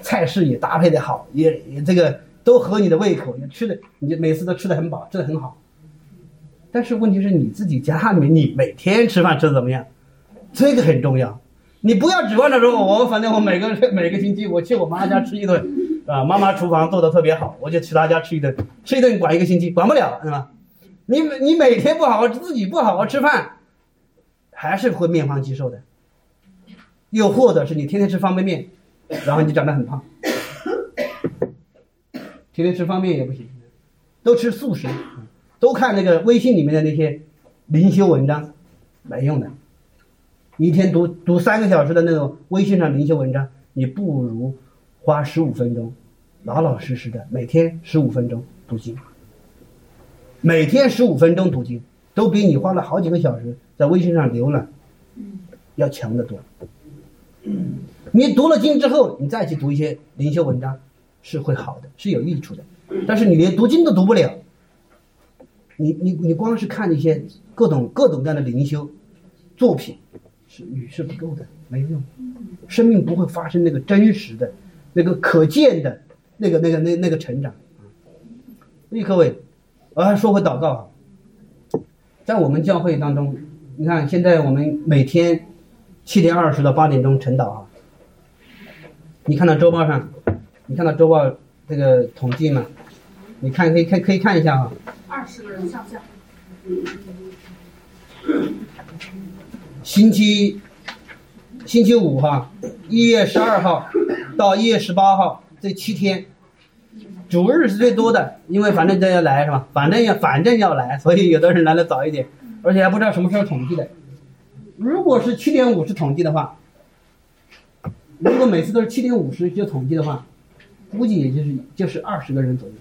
菜式也搭配的好，也也这个都合你的胃口，也吃的你每次都吃的很饱，吃的很好。但是问题是你自己家里面，你每天吃饭吃的怎么样？这个很重要。你不要指望着说，我反正我每个 每个星期我去我妈家吃一顿，啊，妈妈厨房做的特别好，我就去她家吃一顿，吃一顿管一个星期，管不了，是吧？你你每天不好好自己不好好吃饭，还是会面黄肌瘦的。又或者是你天天吃方便面，然后你长得很胖，天天吃方便面也不行，都吃素食，都看那个微信里面的那些灵修文章，没用的。一天读读三个小时的那种微信上灵修文章，你不如花十五分钟，老老实实的每天十五分钟读经，每天十五分钟读经，都比你花了好几个小时在微信上浏览要强得多。你读了经之后，你再去读一些灵修文章，是会好的，是有益处的。但是你连读经都读不了，你你你光是看那些各种各种各样的灵修作品，是你是不够的，没用。生命不会发生那个真实的、那个可见的、那个那个那那个成长。所以各位，我还说回祷告啊，在我们教会当中，你看现在我们每天。七点二十到八点钟晨祷啊。你看到周报上，你看到周报这个统计吗？你看可以看可以看一下啊。二十个人上下。星期星期五哈，一月十二号到一月十八号这七天，主日是最多的，因为反正都要来是吧？反正要反正要来，所以有的人来的早一点，而且还不知道什么时候统计的。如果是七点五十统计的话，如果每次都是七点五十就统计的话，估计也就是就是二十个人左右。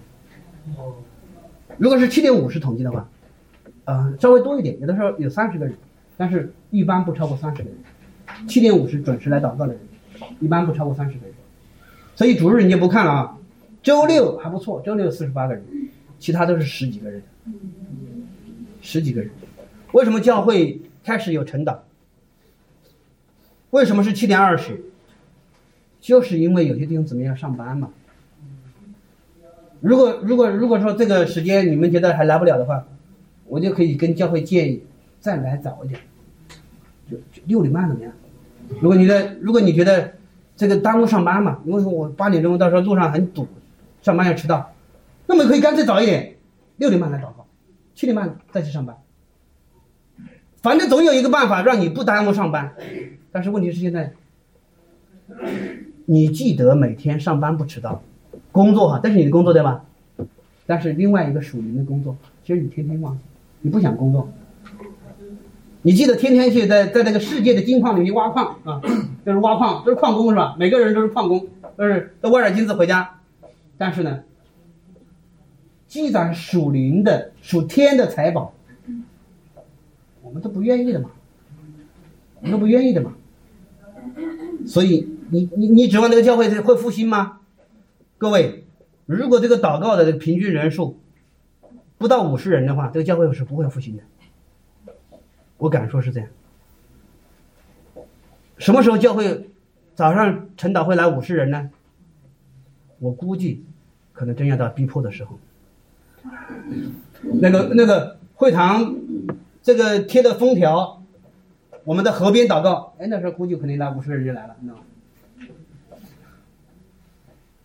如果是七点五十统计的话，呃，稍微多一点，有的时候有三十个人，但是一般不超过三十个人。七点五十准时来祷告的人，一般不超过三十个人。所以主日你就不看了啊，周六还不错，周六四十八个人，其他都是十几个人，十几个人。为什么教会开始有晨祷？为什么是七点二十？就是因为有些弟兄姊妹要上班嘛。如果如果如果说这个时间你们觉得还来不了的话，我就可以跟教会建议再来早一点，就就六点半怎么样？如果你的如果你觉得这个耽误上班嘛，因为我八点钟到时候路上很堵，上班要迟到，那么可以干脆早一点，六点半来祷告，七点半再去上班。反正总有一个办法让你不耽误上班，但是问题是现在，你记得每天上班不迟到，工作哈，这是你的工作对吧？但是另外一个属灵的工作，其实你天天忘记，你不想工作，你记得天天去在在那个世界的金矿里面挖矿啊，就是挖矿，就是矿工是吧？每个人都是矿工，都是都挖点金子回家，但是呢，积攒属灵的属天的财宝。我们都不愿意的嘛，我们都不愿意的嘛，所以你你你指望这个教会会复兴吗？各位，如果这个祷告的平均人数不到五十人的话，这个教会是不会复兴的。我敢说是这样。什么时候教会早上晨祷会来五十人呢？我估计可能真要到逼迫的时候。那个那个会堂。这个贴的封条，我们在河边祷告，哎，那时候估计肯定来五十人就来了，你知道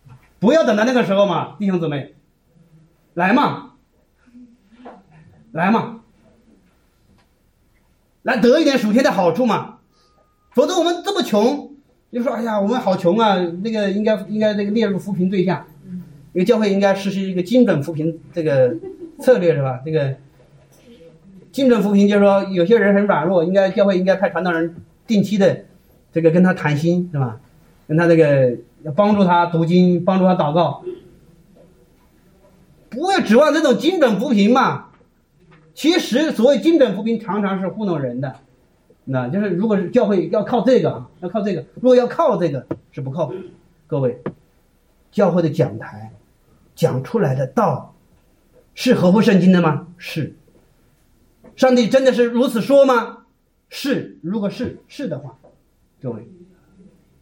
吗？不要等到那个时候嘛，弟兄姊妹，来嘛，来嘛，来得一点属天的好处嘛，否则我们这么穷，就说哎呀，我们好穷啊，那个应该应该那个列入扶贫对象，因为教会应该实施一个精准扶贫这个策略是吧？这个。精准扶贫就是说，有些人很软弱，应该教会应该派传道人定期的，这个跟他谈心是吧？跟他这个帮助他读经，帮助他祷告，不要指望这种精准扶贫嘛。其实所谓精准扶贫，常常是糊弄人的，那就是如果是教会要靠这个啊，要靠这个，如果要靠这个是不靠谱。各位，教会的讲台讲出来的道是合乎圣经的吗？是。上帝真的是如此说吗？是，如果是是的话，各位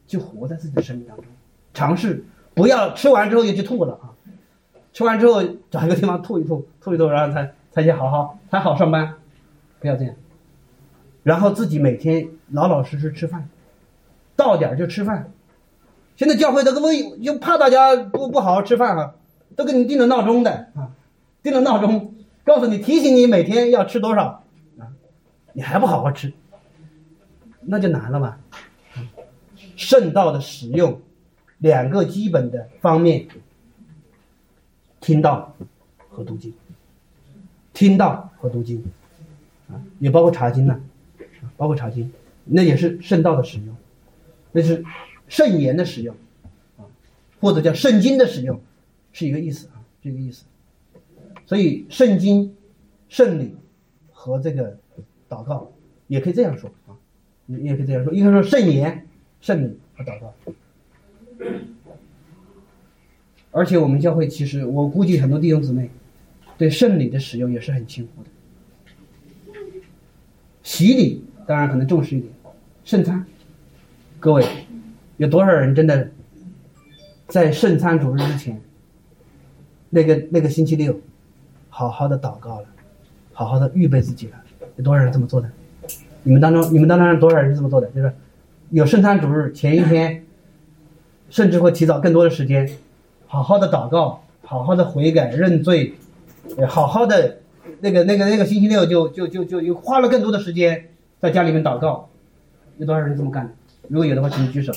就活在自己的生命当中，尝试不要吃完之后就去吐了啊！吃完之后找一个地方吐一吐，吐一吐，然后才才去好好才好上班，不要这样。然后自己每天老老实实吃饭，到点就吃饭。现在教会这个为又怕大家不不好好吃饭哈，都给你定了闹钟的啊，定了闹钟。告诉你，提醒你每天要吃多少，啊，你还不好好吃，那就难了嘛。圣道的使用，两个基本的方面，听到和读经，听到和读经，啊，也包括查经呢，包括查经，那也是圣道的使用，那是圣言的使用，啊，或者叫圣经的使用，是一个意思啊，这个意思。所以，圣经、圣礼和这个祷告，也可以这样说啊，你也可以这样说。应该说圣言、圣礼和祷告。而且我们教会其实，我估计很多弟兄姊妹对圣礼的使用也是很轻忽的。洗礼当然可能重视一点，圣餐，各位有多少人真的在圣餐主日之前，那个那个星期六？好好的祷告了，好好的预备自己了，有多少人这么做的？你们当中，你们当中有多少人是这么做的？就是有圣餐主日前一天，甚至会提早更多的时间，好好的祷告，好好的悔改认罪，好好的那个那个那个星期六就就就就又花了更多的时间在家里面祷告，有多少人这么干的？如果有的话，请举手。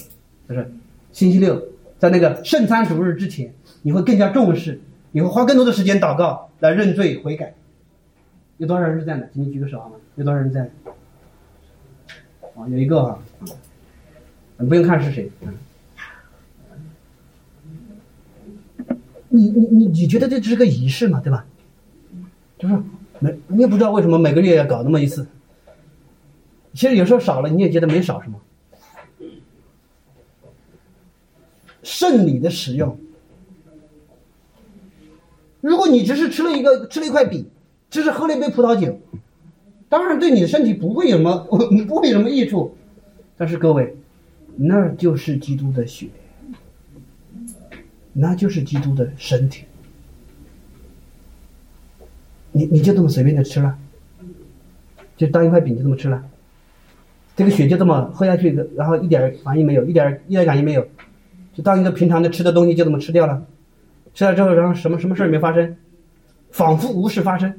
就是星期六在那个圣餐主日之前，你会更加重视，你会花更多的时间祷告来认罪悔改。有多少人是这样的？请你举个手好吗？有多少人这样的？啊，有一个啊，不用看是谁。你你你你觉得这只是个仪式嘛，对吧？就是每你也不知道为什么每个月要搞那么一次。其实有时候少了，你也觉得没少什么。圣礼的使用，如果你只是吃了一个吃了一块饼，只是喝了一杯葡萄酒，当然对你的身体不会有什么 不会有什么益处。但是各位，那就是基督的血，那就是基督的身体。你你就这么随便的吃了，就当一块饼就这么吃了，这个血就这么喝下去，然后一点反应没有，一点一点感应没有。就当一个平常的吃的东西就这么吃掉了，吃了之后，然后什么什么事也没发生，仿佛无事发生。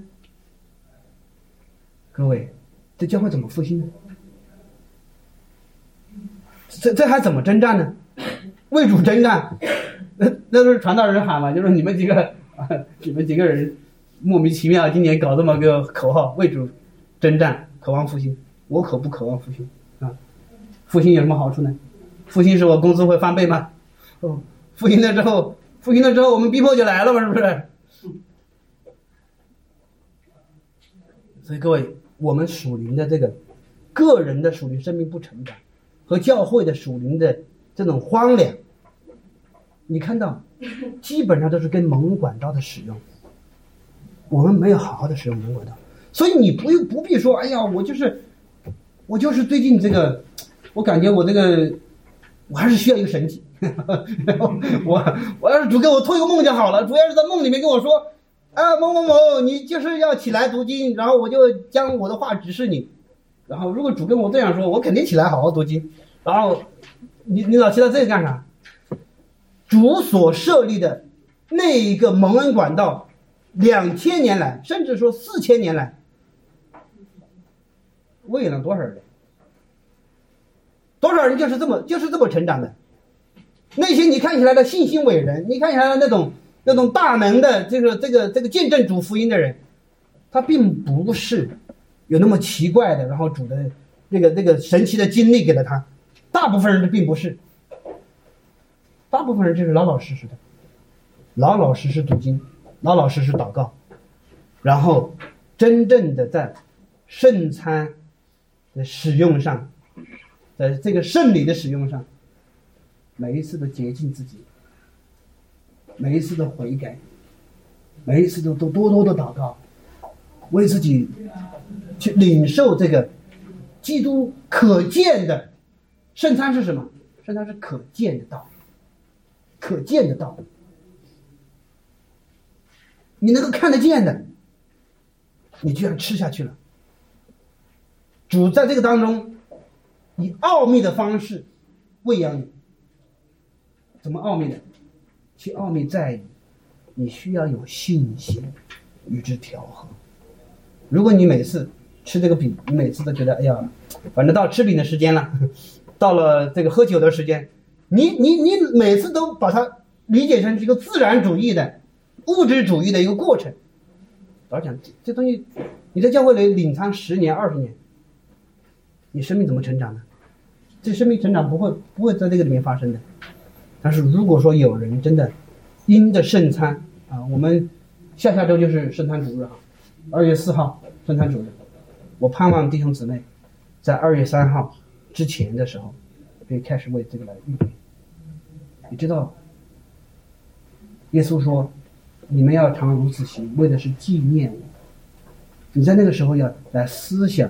各位，这将会怎么复兴呢？这这还怎么征战呢？为主征战，那那都是传道人喊嘛，就是你们几个，你们几个人莫名其妙今年搞这么个口号，为主征战，渴望复兴。我可不渴望复兴啊！复兴有什么好处呢？复兴使我工资会翻倍吗？哦，复兴了之后，复兴了之后，我们逼迫就来了嘛，是不是？所以各位，我们属灵的这个个人的属灵生命不成长，和教会的属灵的这种荒凉，你看到，基本上都是跟蒙管道的使用，我们没有好好的使用蒙管道，所以你不用不必说，哎呀，我就是，我就是最近这个，我感觉我这个，我还是需要一个神迹。我我要是主给我托一个梦就好了，主要是在梦里面跟我说，啊某某某，你就是要起来读经，然后我就将我的话指示你，然后如果主跟我这样说，我肯定起来好好读经，然后你你老提到这个干啥？主所设立的那一个蒙恩管道，两千年来，甚至说四千年来，喂了多少人？多少人就是这么就是这么成长的？那些你看起来的信心伟人，你看起来那种那种大能的这个这个这个见证主福音的人，他并不是有那么奇怪的，然后主的那个那个神奇的经历给了他，大部分人并不是，大部分人就是老老实实的，老老实实读经，老老实实祷告，然后真正的在圣餐的使用上，在这个圣礼的使用上。每一次都洁净自己，每一次都悔改，每一次都都多多的祷告，为自己去领受这个基督可见的圣餐是什么？圣餐是可见的道，可见的道，你能够看得见的，你居然吃下去了。主在这个当中以奥秘的方式喂养你。怎么奥秘的？其奥秘在于，你需要有信心与之调和。如果你每次吃这个饼，你每次都觉得哎呀，反正到吃饼的时间了，到了这个喝酒的时间，你你你每次都把它理解成一个自然主义的、物质主义的一个过程。老实讲，这这东西，你在教会里领餐十年、二十年，你生命怎么成长呢？这生命成长不会不会在这个里面发生的。但是如果说有人真的因着圣餐啊，我们下下周就是圣餐主日啊，二月四号圣餐主日，我盼望弟兄姊妹在二月三号之前的时候，可以开始为这个来预备。你知道，耶稣说：“你们要常如此行，为的是纪念我。”你在那个时候要来思想，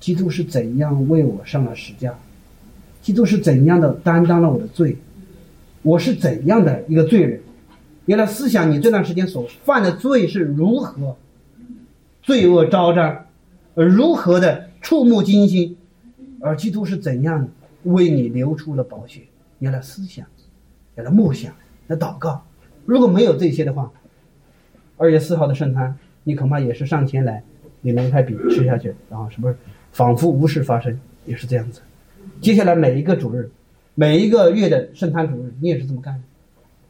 基督是怎样为我上了十架，基督是怎样的担当了我的罪。我是怎样的一个罪人？原来思想你这段时间所犯的罪是如何罪恶昭彰，而如何的触目惊心，而基督是怎样为你流出了宝血，原来思想，原来默想，来祷告。如果没有这些的话，二月四号的圣餐，你恐怕也是上前来，你拿一块笔吃下去，然后是不是仿佛无事发生，也是这样子。接下来每一个主日，每一个月的圣餐主日，你也是这么干的。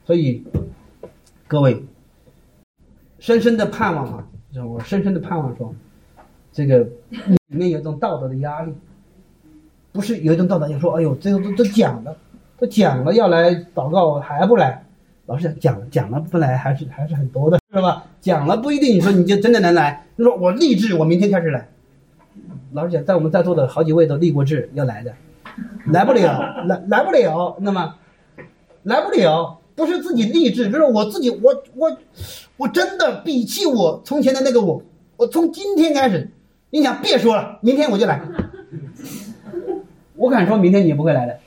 所以，各位，深深的盼望啊，我深深的盼望说，这个里面有一种道德的压力，不是有一种道德压力说，哎呦，这个都都讲了，都讲了要来祷告还不来，老师讲讲了讲了不来还是还是很多的，是吧？讲了不一定你说你就真的能来，就说我立志我明天开始来，老师讲，在我们在座的好几位都立过志要来的，来不了，来来不了，那么来不了，不是自己励志，就是我自己，我我我真的比起我从前的那个我，我从今天开始，你想别说了，明天我就来。我敢说明天你也不会来的，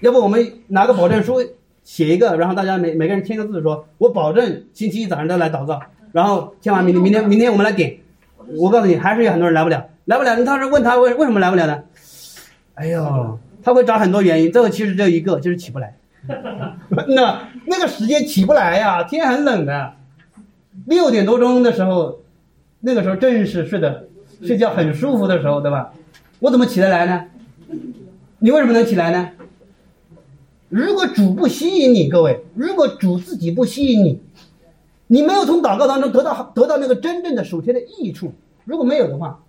要不我们拿个保证书写一个，然后大家每每个人签个字，说我保证星期一早上都来祷告，然后签完明天明天明天我们来点。我告诉你，还是有很多人来不了，来不了。你当时问他为为什么来不了呢？哎呦，他会找很多原因，最后其实只有一个，就是起不来。那那个时间起不来呀，天很冷的，六点多钟的时候，那个时候正是睡的睡觉很舒服的时候，对吧？我怎么起得来呢？你为什么能起来呢？如果主不吸引你，各位，如果主自己不吸引你，你没有从祷告当中得到得到那个真正的属天的益处，如果没有的话，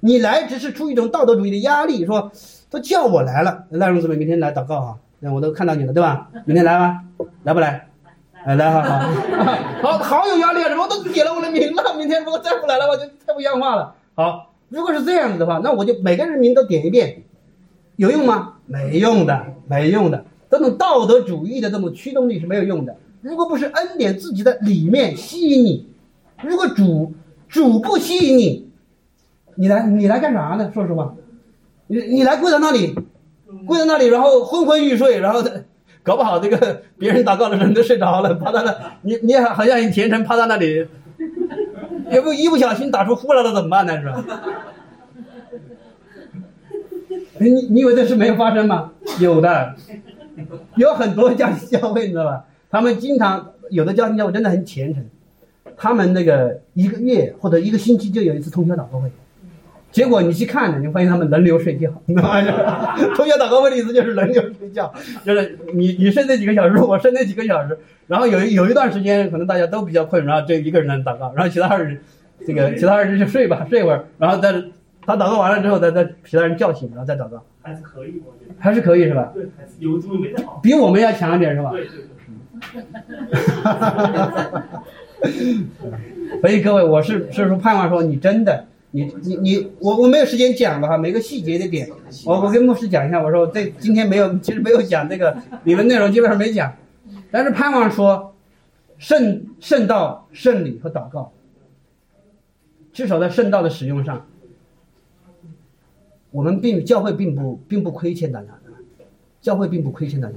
你来只是出于一种道德主义的压力，说都叫我来了，赖荣姊妹明天来祷告哈，那我都看到你了，对吧？明天来吧，来不来？哎，来好好，好 好有压力啊！什么都点了我的名了，明天如果再不来的话，就太不像话了。好，如果是这样子的话，那我就每个人名都点一遍，有用吗？没用的，没用的。这种道德主义的这种驱动力是没有用的。如果不是恩典自己的里面吸引你，如果主主不吸引你，你来你来干啥呢？说实话，你你来跪在那里，跪在那里，然后昏昏欲睡，然后 搞不好这个 别人祷告的人都睡着了，趴在那，你你好像很虔诚，趴在那里，也不一不小心打出呼来了怎么办呢？是吧？你你以为这事没有发生吗？有的，有很多家庭教会，你知道吧？他们经常有的家庭教会真的很虔诚，他们那个一个月或者一个星期就有一次通宵祷告会，结果你去看呢，你发现他们轮流睡觉，你知道吗？通宵祷告会的意思就是轮流睡觉，就是你你睡那几个小时，我睡那几个小时，然后有有一段时间可能大家都比较困，然后这一个人能祷告，然后其他人这个其他人就睡吧，睡一会儿，然后再他祷告完了之后，再再其他人叫醒，然后再祷告，还是可以，我觉得。还是可以是吧？对，还是有这么没得好。比我们要强一点是吧？对对对。所以各位，我是是说盼望说你真的，你你你，我我没有时间讲了哈，每个细节的点，我我跟牧师讲一下，我说这今天没有，其实没有讲这个理论内容，基本上没讲，但是盼望说圣圣道、圣礼和祷告，至少在圣道的使用上，我们并教会并不并不亏欠大家的，教会并不亏欠大家，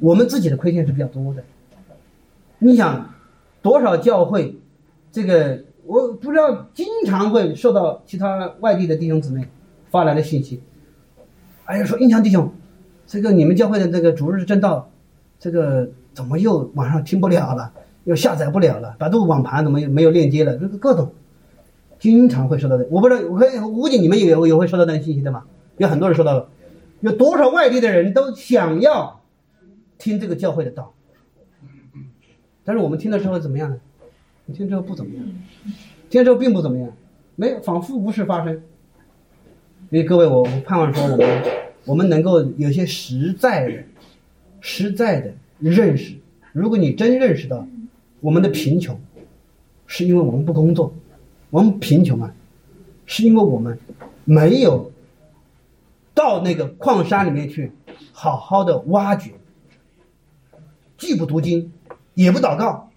我们自己的亏欠是比较多的。你想，多少教会，这个我不知道，经常会受到其他外地的弟兄姊妹发来的信息，哎呀，说印象弟兄，这个你们教会的这个主日正道，这个怎么又网上听不了了，又下载不了了，百度网盘怎么又没有链接了？这个各种，经常会收到的。我不知道，我估计你们也也会收到那信息的嘛？有很多人收到了，有多少外地的人都想要听这个教会的道。但是我们听了之后怎么样呢？你听之后不怎么样，听了之后并不怎么样，没，仿佛无事发生。所以各位，我我盼望说我们我们能够有些实在的、实在的认识。如果你真认识到我们的贫穷，是因为我们不工作，我们贫穷啊，是因为我们没有到那个矿山里面去好好的挖掘，既不读经。也不祷告，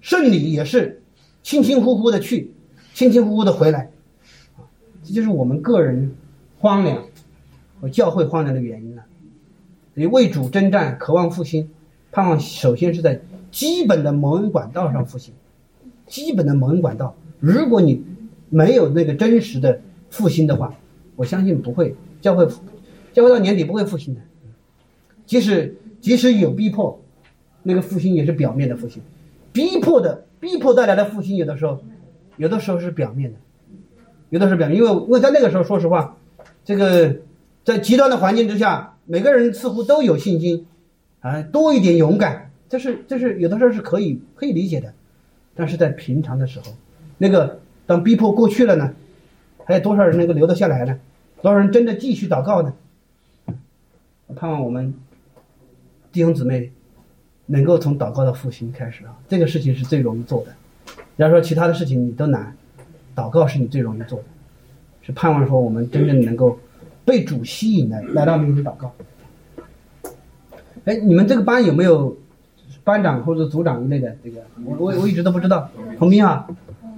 圣礼也是轻轻呼呼的去，轻轻呼呼的回来，这就是我们个人荒凉和教会荒凉的原因了。所以为主征战，渴望复兴，盼望首先是在基本的蒙恩管道上复兴。基本的蒙恩管道，如果你没有那个真实的复兴的话，我相信不会教会，教会到年底不会复兴的，即使即使有逼迫，那个复兴也是表面的复兴，逼迫的逼迫带来的复兴，有的时候有的时候是表面的，有的时候表面，因为因为在那个时候，说实话，这个在极端的环境之下，每个人似乎都有信心，啊，多一点勇敢，这是这是有的时候是可以可以理解的，但是在平常的时候，那个当逼迫过去了呢，还有多少人能够留得下来呢？多少人真的继续祷告呢？盼望我们弟兄姊妹能够从祷告的复兴开始啊，这个事情是最容易做的。要说其他的事情你都难，祷告是你最容易做的，是盼望说我们真正能够被主吸引的来到面前祷告。哎，你们这个班有没有班长或者组长一类的？这个我我我一直都不知道。洪斌啊，